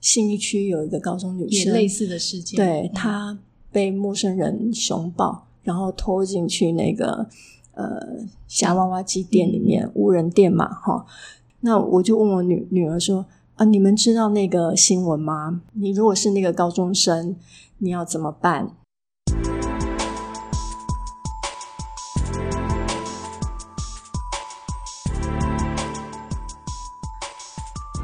信义区有一个高中女生，也类似的事件，对她被陌生人熊抱，然后拖进去那个呃夹娃娃机店里面，无人店嘛，哈。那我就问我女女儿说啊，你们知道那个新闻吗？你如果是那个高中生，你要怎么办？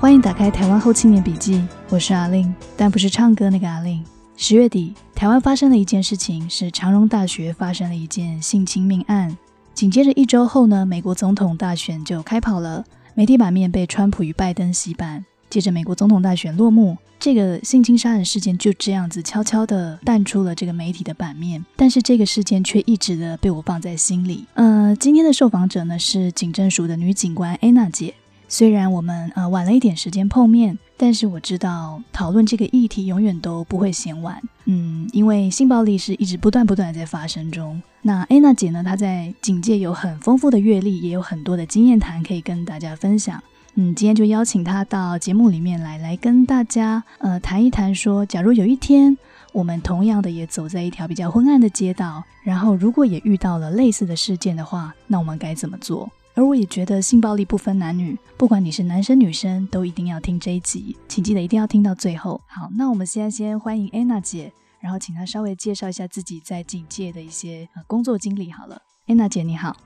欢迎打开《台湾后青年笔记》，我是阿令，但不是唱歌那个阿令。十月底，台湾发生了一件事情，是长荣大学发生了一件性侵命案。紧接着一周后呢，美国总统大选就开跑了，媒体版面被川普与拜登洗版。接着，美国总统大选落幕，这个性侵杀人事件就这样子悄悄的淡出了这个媒体的版面。但是，这个事件却一直的被我放在心里。呃，今天的受访者呢是警政署的女警官安娜姐。虽然我们呃晚了一点时间碰面，但是我知道讨论这个议题永远都不会嫌晚。嗯，因为性暴力是一直不断不断的在发生中。那安娜姐呢，她在警界有很丰富的阅历，也有很多的经验谈可以跟大家分享。嗯，今天就邀请她到节目里面来，来跟大家呃谈一谈，说假如有一天我们同样的也走在一条比较昏暗的街道，然后如果也遇到了类似的事件的话，那我们该怎么做？而我也觉得性暴力不分男女，不管你是男生女生，都一定要听这一集，请记得一定要听到最后。好，那我们现在先欢迎安娜姐，然后请她稍微介绍一下自己在警界的一些呃工作经历。好了，安娜姐你好，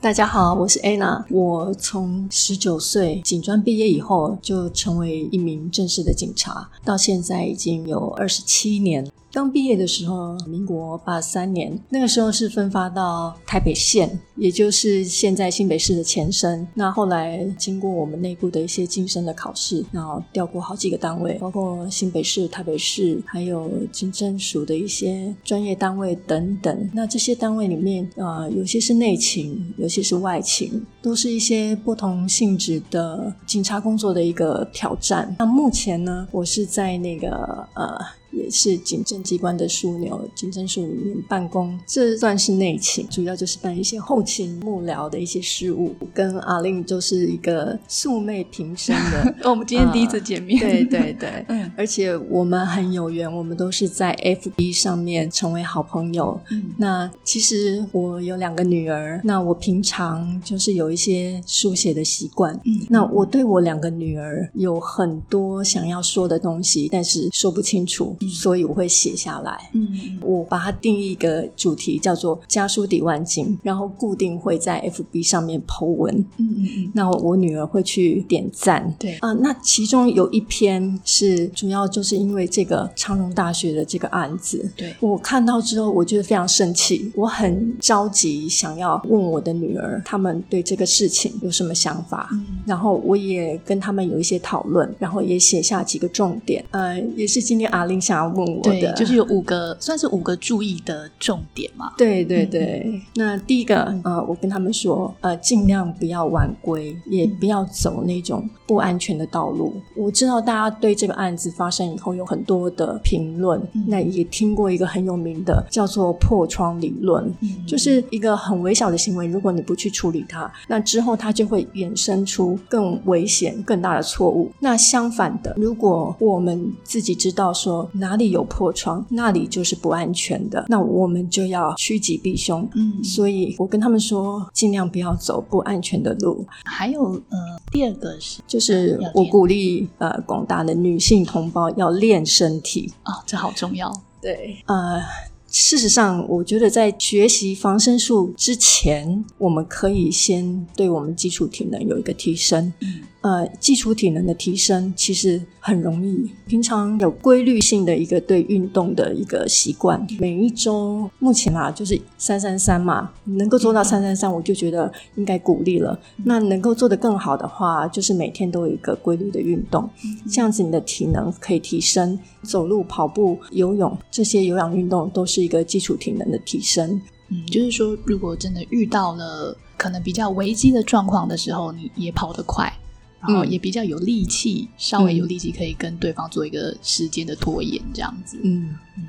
大家好，我是安娜。我从十九岁警专毕业以后，就成为一名正式的警察，到现在已经有二十七年。刚毕业的时候，民国八三年，那个时候是分发到台北县，也就是现在新北市的前身。那后来经过我们内部的一些晋升的考试，然后调过好几个单位，包括新北市、台北市，还有警政署的一些专业单位等等。那这些单位里面，呃，有些是内勤，有些是外勤，都是一些不同性质的警察工作的一个挑战。那目前呢，我是在那个呃。也是警政机关的枢纽，警政署里面办公，这算是内勤，主要就是办一些后勤幕僚的一些事务。跟阿令就是一个素昧平生的，我们今天第一次见面，对对对，嗯，而且我们很有缘，我们都是在 FB 上面成为好朋友。嗯，那其实我有两个女儿，那我平常就是有一些书写的习惯，嗯，那我对我两个女儿有很多想要说的东西，但是说不清楚。所以我会写下来，嗯，我把它定义一个主题叫做“家书抵万金”，然后固定会在 FB 上面 Po 文，嗯嗯嗯，那我女儿会去点赞，对。啊，那其中有一篇是主要就是因为这个长荣大学的这个案子，对。我看到之后，我觉得非常生气，我很着急，想要问我的女儿，他们对这个事情有什么想法，然后我也跟他们有一些讨论，然后也写下几个重点，呃，也是今天阿玲。想要问我的，就是有五个，算是五个注意的重点嘛？对对对。那第一个，呃，我跟他们说，呃，尽量不要晚归，也不要走那种不安全的道路。我知道大家对这个案子发生以后有很多的评论，那也听过一个很有名的叫做破窗理论，就是一个很微小的行为，如果你不去处理它，那之后它就会衍生出更危险、更大的错误。那相反的，如果我们自己知道说。哪里有破窗，那里就是不安全的。那我们就要趋吉避凶。嗯，所以我跟他们说，尽量不要走不安全的路。还有，呃，第二个是，就是我鼓励呃广大的女性同胞要练身体啊，这好重要。对，呃，事实上，我觉得在学习防身术之前，我们可以先对我们基础体能有一个提升。嗯。呃，基础体能的提升其实很容易。平常有规律性的一个对运动的一个习惯，每一周目前啊就是三三三嘛，能够做到三三三，我就觉得应该鼓励了。那能够做得更好的话，就是每天都有一个规律的运动，这样子你的体能可以提升。走路、跑步、游泳这些有氧运动都是一个基础体能的提升。嗯，就是说，如果真的遇到了可能比较危机的状况的时候，你也跑得快。然后也比较有力气，稍微有力气可以跟对方做一个时间的拖延，这样子。嗯嗯。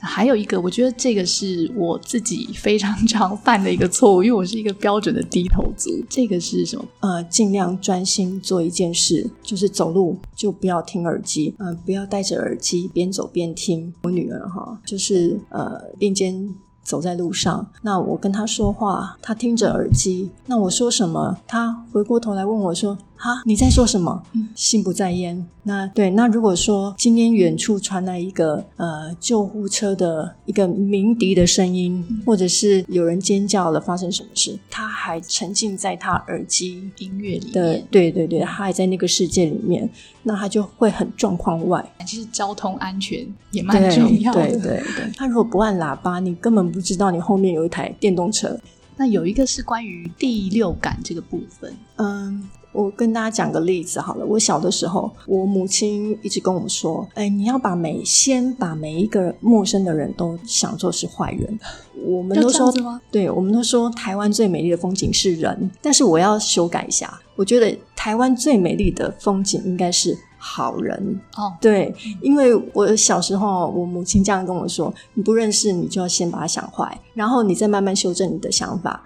还有一个，我觉得这个是我自己非常常犯的一个错误，因为我是一个标准的低头族。这个是什么？呃，尽量专心做一件事，就是走路就不要听耳机，嗯、不要戴着耳机边走边听。我女儿哈，就是呃并肩。走在路上，那我跟她说话，她听着耳机，那我说什么，她回过头来问我说：“哈，你在说什么？”心不在焉。那对，那如果说今天远处传来一个呃救护车的一个鸣笛的声音，或者是有人尖叫了，发生什么事，他还沉浸在他耳机音乐里的面，对对对，他还在那个世界里面，那他就会很状况外，其实交通安全也蛮重要的。对对对，他 如果不按喇叭，你根本不知道你后面有一台电动车。那有一个是关于第六感这个部分，嗯，我跟大家讲个例子好了。我小的时候，我母亲一直跟我说：“哎，你要把每先把每一个陌生的人都想作是坏人。”我们都说？对，我们都说台湾最美丽的风景是人，但是我要修改一下，我觉得台湾最美丽的风景应该是好人。哦，对，因为我小时候，我母亲这样跟我说：“你不认识，你就要先把它想坏，然后你再慢慢修正你的想法。”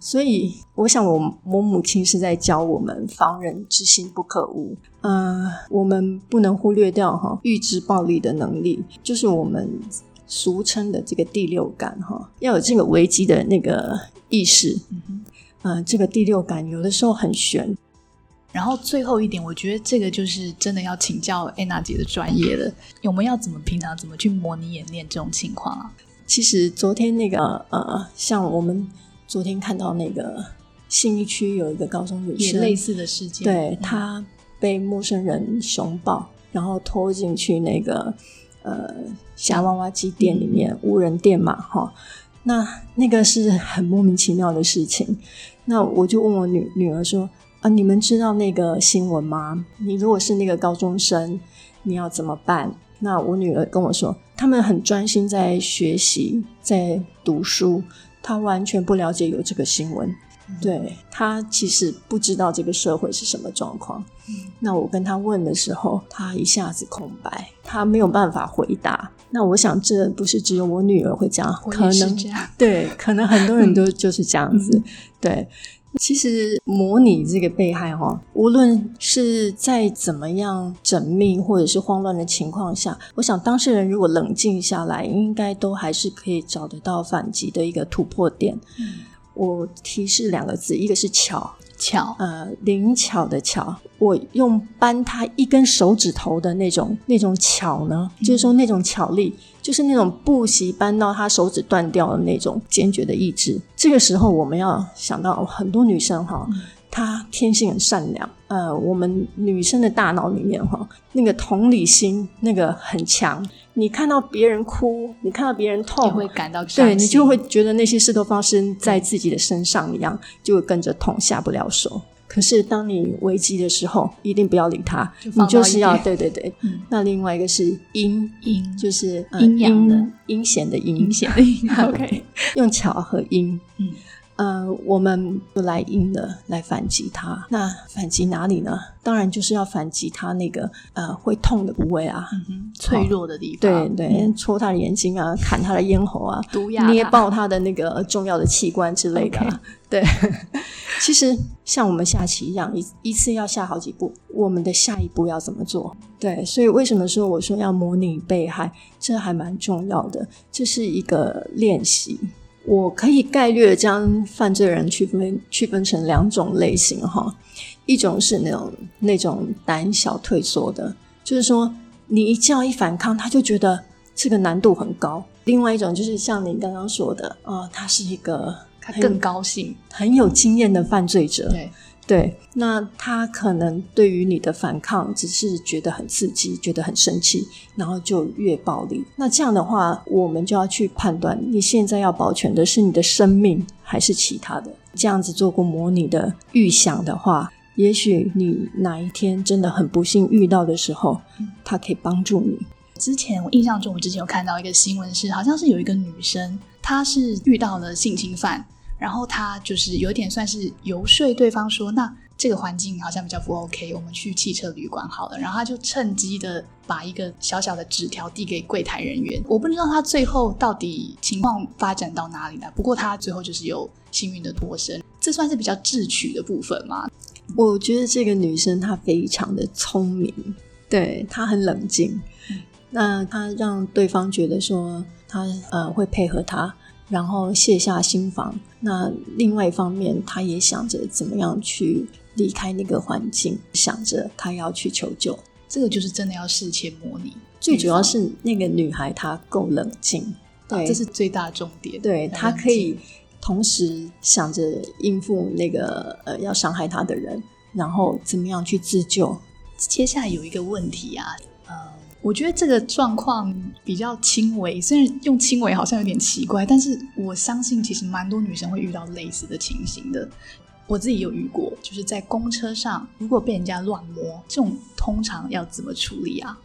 所以，我想我我母亲是在教我们防人之心不可无。呃，我们不能忽略掉哈预知暴力的能力，就是我们俗称的这个第六感哈，要有这个危机的那个意识。嗯呃，这个第六感有的时候很悬，然后最后一点，我觉得这个就是真的要请教安娜姐的专业了。我们要怎么平常怎么去模拟演练这种情况啊？其实昨天那个呃，像我们昨天看到那个信义区有一个高中女生，也类似的事件，对嗯她被陌生人熊抱，然后拖进去那个呃夹娃娃机店里面，无人店嘛，哈。那那个是很莫名其妙的事情。那我就问我女女儿说：“啊，你们知道那个新闻吗？你如果是那个高中生，你要怎么办？”那我女儿跟我说，他们很专心在学习，在读书，她完全不了解有这个新闻。对她其实不知道这个社会是什么状况。那我跟她问的时候，她一下子空白，她没有办法回答。那我想，这不是只有我女儿会这样，可能这样。对，可能很多人都 就是这样子。对，其实模拟这个被害哈，无论是在怎么样缜密或者是慌乱的情况下，我想当事人如果冷静下来，应该都还是可以找得到反击的一个突破点。我提示两个字，一个是巧，巧，呃，灵巧的巧，我用扳他一根手指头的那种那种巧呢，就是说那种巧力，就是那种不惜搬到他手指断掉的那种坚决的意志。这个时候，我们要想到很多女生哈，她天性很善良，呃，我们女生的大脑里面哈，那个同理心那个很强。你看到别人哭，你看到别人痛，你会感到对你就会觉得那些事都发生在自己的身上一样，就会跟着痛下不了手。可是当你危机的时候，一定不要理他，就你就是要对对对。嗯。那另外一个是阴，阴。就是、呃、阴阳的。阴阴险的阴，明显的阴，OK，用巧和阴。嗯呃，我们就来硬的来反击他。那反击哪里呢？当然就是要反击他那个呃会痛的部位啊。嗯，脆弱的地对方，对对，戳他的眼睛啊，砍他的咽喉啊，毒牙捏爆他的那个重要的器官之类的对，其实像我们下棋一样，一一次要下好几步，我们的下一步要怎么做？对，所以为什么说我说要模拟被害，这还蛮重要的，这是一个练习。我可以概略地将犯罪人区分区分成两种类型哈，一种是那种那种胆小退缩的，就是说你一叫一反抗，他就觉得这个难度很高；另外一种就是像您刚刚说的，啊、他是一个他更高兴，很有经验的犯罪者，对，对，那他可能对于你的反抗只是觉得很刺激，觉得很生气，然后就越暴力。那这样的话，我们就要去判断你现在要保全的是你的生命还是其他的。这样子做过模拟的预想的话，也许你哪一天真的很不幸遇到的时候，他可以帮助你。之前我印象中，我之前有看到一个新闻是，好像是有一个女生，她是遇到了性侵犯，然后他就是有点算是游说对方说，那这个环境好像比较不 OK，我们去汽车旅馆好了。然后他就趁机的把一个小小的纸条递给柜台人员。我不知道他最后到底情况发展到哪里了。不过他最后就是有幸运的脱身，这算是比较智取的部分吗？我觉得这个女生她非常的聪明，对她很冷静。那她让对方觉得说她呃会配合她。然后卸下心防。那另外一方面，他也想着怎么样去离开那个环境，想着他要去求救。这个就是真的要事前模拟。最主要是那个女孩她够冷静，对，这是最大重点。对她可以同时想着应付那个呃要伤害她的人，然后怎么样去自救。接下来有一个问题啊。我觉得这个状况比较轻微，虽然用轻微好像有点奇怪，但是我相信其实蛮多女生会遇到类似的情形的。我自己有遇过，就是在公车上，如果被人家乱摸，这种通常要怎么处理啊？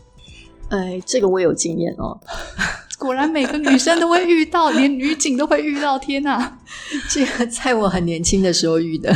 哎，这个我有经验哦。果然每个女生都会遇到，连女警都会遇到。天哪，这个在我很年轻的时候遇的。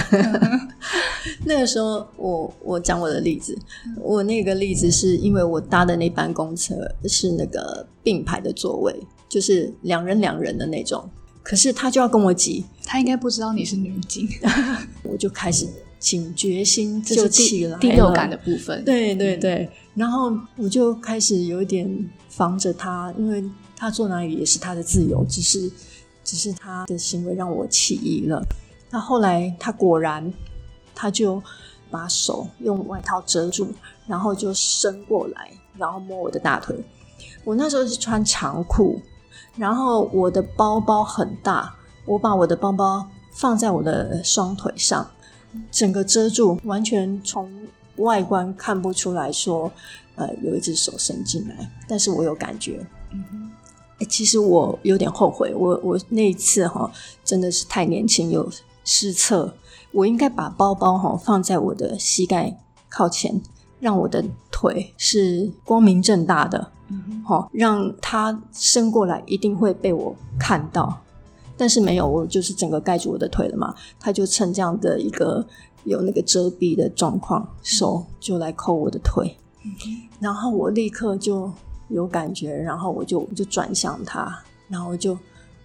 那个时候，我我讲我的例子，我那个例子是因为我搭的那班公车是那个并排的座位，就是两人两人的那种。可是他就要跟我挤，他应该不知道你是女警，我就开始警觉心就起来第六感的部分。对对对，然后我就开始有一点防着他，因为。他坐哪里也是他的自由，只是，只是他的行为让我起疑了。那后来他果然，他就把手用外套遮住，然后就伸过来，然后摸我的大腿。我那时候是穿长裤，然后我的包包很大，我把我的包包放在我的双腿上，整个遮住，完全从外观看不出来说，呃，有一只手伸进来，但是我有感觉。其实我有点后悔，我我那一次哈真的是太年轻又失策，我应该把包包哈放在我的膝盖靠前，让我的腿是光明正大的，好让他伸过来一定会被我看到，但是没有，我就是整个盖住我的腿了嘛，他就趁这样的一个有那个遮蔽的状况，手就来扣我的腿，然后我立刻就。有感觉，然后我就我就转向他，然后我就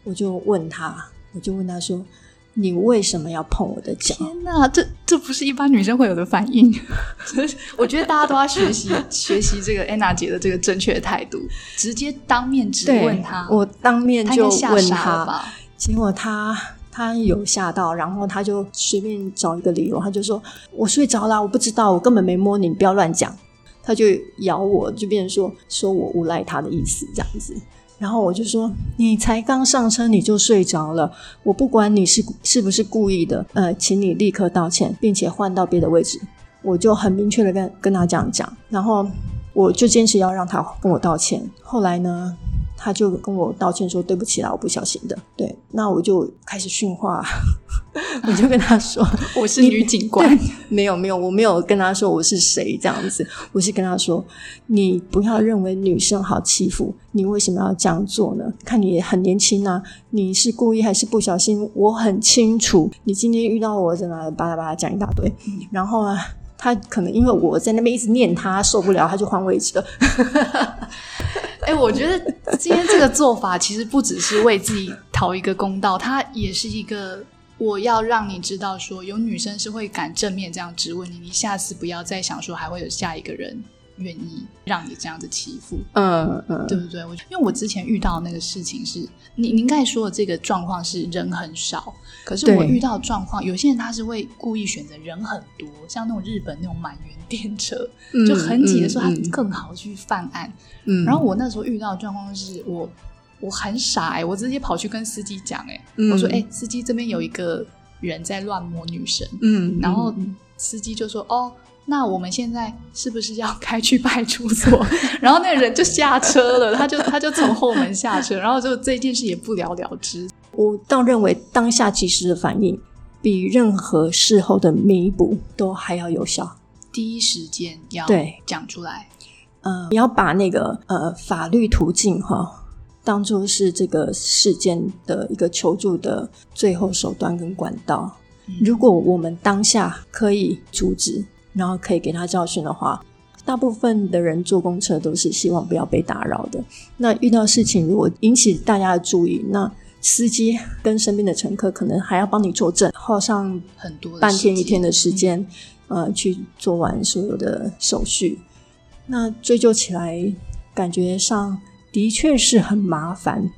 我就问他，我就问他说：“你为什么要碰我的脚？”天哪，这这不是一般女生会有的反应。我觉得大家都要学习学习这个安娜姐的这个正确的态度，直接当面质问他。我当面就问他，结果他他有吓到，然后他就随便找一个理由，他就说：“我睡着了，我不知道，我根本没摸你，你不要乱讲。”他就咬我，就变成说说我诬赖他的意思这样子，然后我就说你才刚上车你就睡着了，我不管你是是不是故意的，呃，请你立刻道歉，并且换到别的位置，我就很明确的跟跟他这样讲，然后我就坚持要让他跟我道歉，后来呢？他就跟我道歉说：“对不起啦，我不小心的。”对，那我就开始训话，我就跟他说：“我是女警官。”没有没有，我没有跟他说我是谁这样子，我是跟他说：“你不要认为女生好欺负，你为什么要这样做呢？看你很年轻啊，你是故意还是不小心？我很清楚，你今天遇到我在那巴拉巴拉讲一大堆，然后啊，他可能因为我在那边一直念他受不了，他就换位置了。”哎，我觉得今天这个做法其实不只是为自己讨一个公道，它也是一个我要让你知道，说有女生是会敢正面这样质问你，你下次不要再想说还会有下一个人。愿意让你这样子欺负，嗯嗯，对不对？我因为我之前遇到那个事情是，你您刚才说的这个状况是人很少，可是我遇到状况，有些人他是会故意选择人很多，像那种日本那种满员电车，就很挤的时候，他更好去犯案。嗯，然后我那时候遇到的状况是我我很傻哎，我直接跑去跟司机讲哎，我说哎，司机这边有一个人在乱摸女生，嗯，然后司机就说哦。那我们现在是不是要开去派出所？然后那个人就下车了，他就他就从后门下车，然后就这件事也不了了之。我倒认为当下及时的反应比任何事后的弥补都还要有效。第一时间要对讲出来，呃，你要把那个呃法律途径哈当做是这个事件的一个求助的最后手段跟管道。如果我们当下可以阻止，然后可以给他教训的话，大部分的人坐公车都是希望不要被打扰的。那遇到事情如果引起大家的注意，那司机跟身边的乘客可能还要帮你作证，耗上很多半天一天的时间，呃，去做完所有的手续。那追究起来，感觉上的确是很麻烦。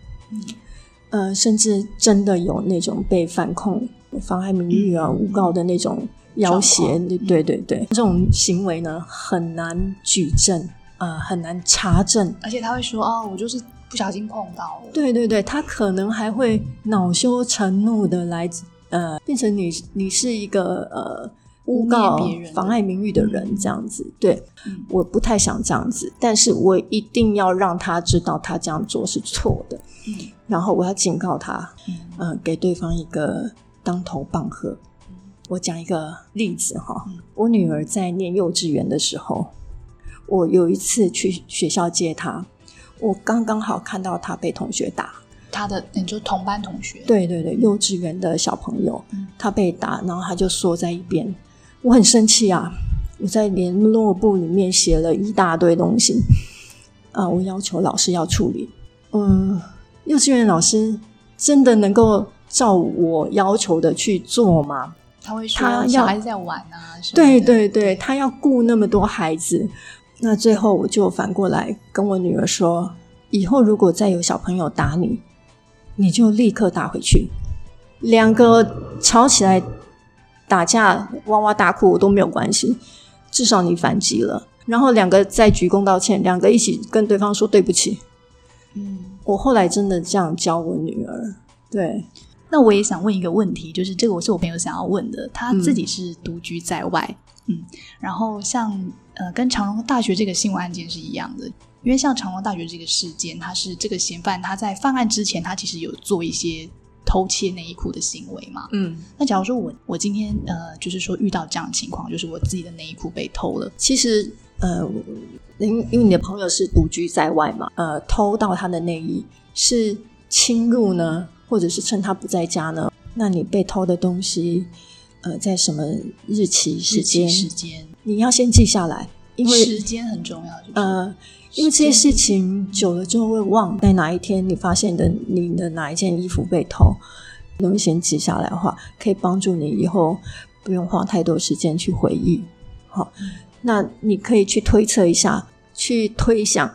呃，甚至真的有那种被反控、妨害名誉啊、诬告的那种要挟，对对对，这种行为呢很难举证，呃，很难查证，而且他会说：“哦，我就是不小心碰到了。”对对对，他可能还会恼羞成怒的来，呃，变成你你是一个呃。诬告、妨碍名誉的人，这样子，对，我不太想这样子，但是我一定要让他知道他这样做是错的，然后我要警告他，嗯，给对方一个当头棒喝。我讲一个例子哈，我女儿在念幼稚园的时候，我有一次去学校接她，我刚刚好看到她被同学打。她的，你就同班同学？对对对，幼稚园的小朋友，她被打，然后她就缩在一边。我很生气啊！我在联络簿里面写了一大堆东西啊，我要求老师要处理。嗯，幼稚园老师真的能够照我要求的去做吗？他会说小孩子在玩啊，对对对，他要顾那么多孩子。那最后我就反过来跟我女儿说：以后如果再有小朋友打你，你就立刻打回去。两个吵起来。打架哇哇大哭我都没有关系，至少你反击了，然后两个再鞠躬道歉，两个一起跟对方说对不起。嗯，我后来真的这样教我女儿。对，那我也想问一个问题，就是这个我是我朋友想要问的，他自己是独居在外，嗯，然后像呃跟长荣大学这个新闻案件是一样的，因为像长隆大学这个事件，他是这个嫌犯他在犯案之前，他其实有做一些。偷窃内衣裤的行为嘛，嗯，那假如说我我今天呃，就是说遇到这样的情况，就是我自己的内衣裤被偷了，其实呃，因因为你的朋友是独居在外嘛，呃，偷到他的内衣是侵入呢，或者是趁他不在家呢？那你被偷的东西，呃，在什么日期时间？时间你要先记下来，因为时间很重要，呃。因为这些事情久了之后会忘，在哪一天你发现的你的哪一件衣服被偷，东西先记下来的话，可以帮助你以后不用花太多时间去回忆。好，那你可以去推测一下，去推想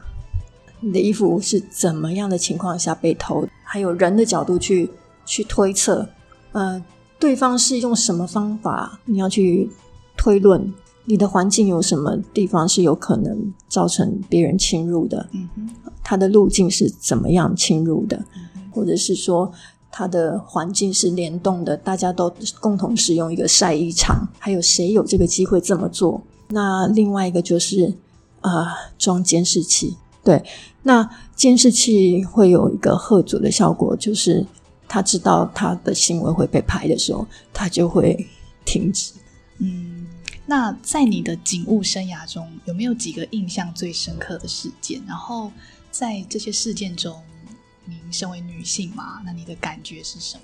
你的衣服是怎么样的情况下被偷，还有人的角度去去推测，呃，对方是用什么方法，你要去推论。你的环境有什么地方是有可能造成别人侵入的？嗯哼，它的路径是怎么样侵入的？或者是说它的环境是联动的，大家都共同使用一个晒衣场，还有谁有这个机会这么做？那另外一个就是呃装监视器，对，那监视器会有一个贺阻的效果，就是他知道他的行为会被拍的时候，他就会停止。嗯。那在你的警务生涯中，有没有几个印象最深刻的事件？然后在这些事件中，您身为女性嘛，那你的感觉是什么？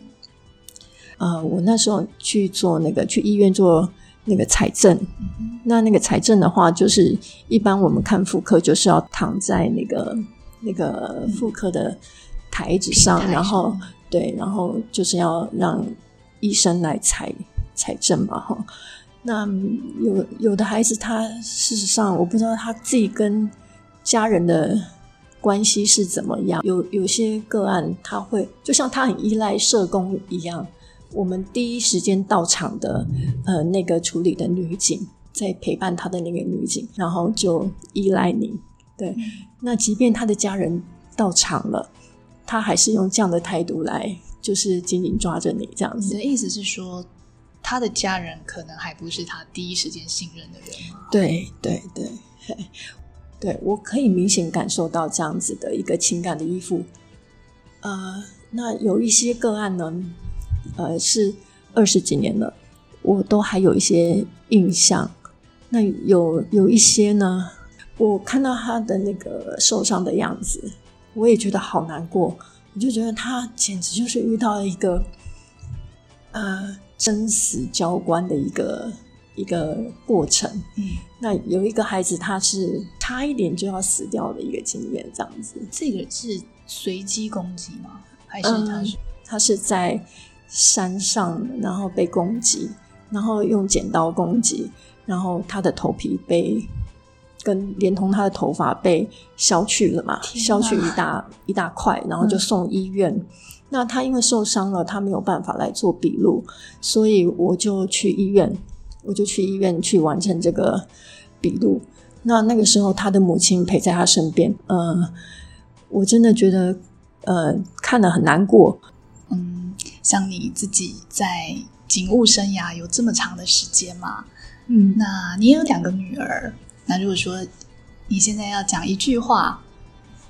呃，我那时候去做那个去医院做那个财政，那那个财政的话，就是一般我们看妇科就是要躺在那个那个妇科的台子上，然后对，然后就是要让医生来采财政嘛，哈。那有有的孩子，他事实上我不知道他自己跟家人的关系是怎么样。有有些个案，他会就像他很依赖社工一样，我们第一时间到场的呃那个处理的女警，在陪伴他的那个女警，然后就依赖你。对，那即便他的家人到场了，他还是用这样的态度来，就是紧紧抓着你这样子。你的意思是说？他的家人可能还不是他第一时间信任的人吗？对对对，对我可以明显感受到这样子的一个情感的依附。呃，那有一些个案呢，呃，是二十几年了，我都还有一些印象。那有有一些呢，我看到他的那个受伤的样子，我也觉得好难过。我就觉得他简直就是遇到了一个，呃。生死交关的一个一个过程。嗯，那有一个孩子，他是差一点就要死掉的一个经验，这样子。这个是随机攻击吗？还是他是、嗯他是在山上，然后被攻击，然后用剪刀攻击，然后他的头皮被跟连同他的头发被削去了嘛，削去一大一大块，然后就送医院。那他因为受伤了，他没有办法来做笔录，所以我就去医院，我就去医院去完成这个笔录。那那个时候，他的母亲陪在他身边，呃，我真的觉得，呃，看了很难过。嗯，像你自己在警务生涯有这么长的时间嘛？嗯。那你也有两个女儿，那如果说你现在要讲一句话，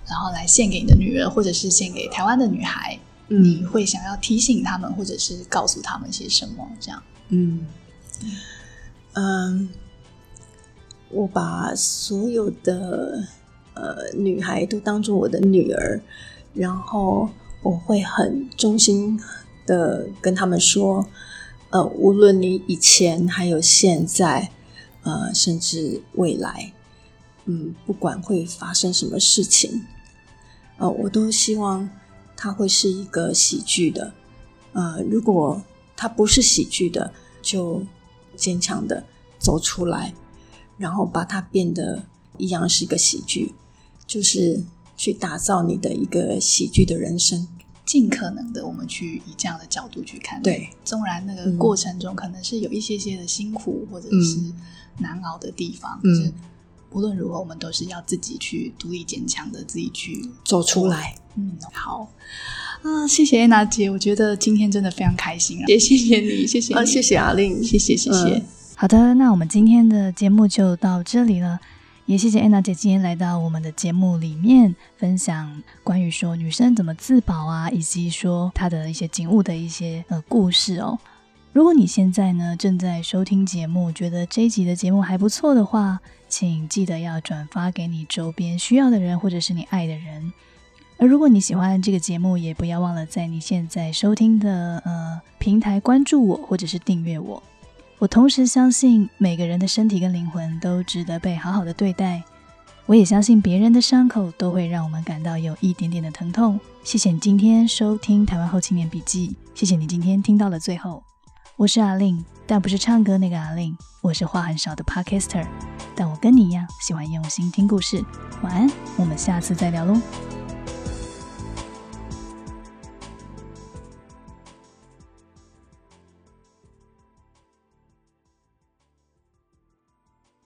然后来献给你的女儿，或者是献给台湾的女孩，你会想要提醒他们，或者是告诉他们些什么？这样，嗯。嗯，我把所有的呃女孩都当做我的女儿，然后我会很衷心的跟他们说，呃，无论你以前还有现在，呃，甚至未来，嗯，不管会发生什么事情，呃，我都希望它会是一个喜剧的。呃，如果它不是喜剧的，就坚强的走出来，然后把它变得一样是一个喜剧，就是去打造你的一个喜剧的人生。尽可能的我们去以这样的角度去看，对，纵然那个嗯过程中可能是有一些些的辛苦或者嗯。是难熬的地方，嗯。可是无论如何，我们都是要自己去独立坚强的，自己去走出来。嗯，好。啊，谢谢安娜姐，我觉得今天真的非常开心啊，也谢谢你，谢谢你，啊，谢谢阿令，谢谢谢谢。嗯。好的，那我们今天的节目就到这里了。也谢谢安娜姐今天来到我们的节目里面，分享关于说女生怎么自保啊，以及说她的一些警务的一些呃故事哦。如果你现在呢正在收听节目，觉得这一集的节目还不错的话，请记得要转发给你周边需要的人，或者是你爱的人。而如果你喜欢这个节目，也不要忘了在你现在收听的呃平台关注我，或者是订阅我。我同时相信每个人的身体跟灵魂都值得被好好的对待。我也相信别人的伤口都会让我们感到有一点点的疼痛。谢谢你今天收听《台湾后青年笔记》，谢谢你今天听到了最后。我是阿令，但不是唱歌那个阿令，我是话很少的 Podcaster，但我跟你一样喜欢用心听故事。晚安，我们下次再聊喽。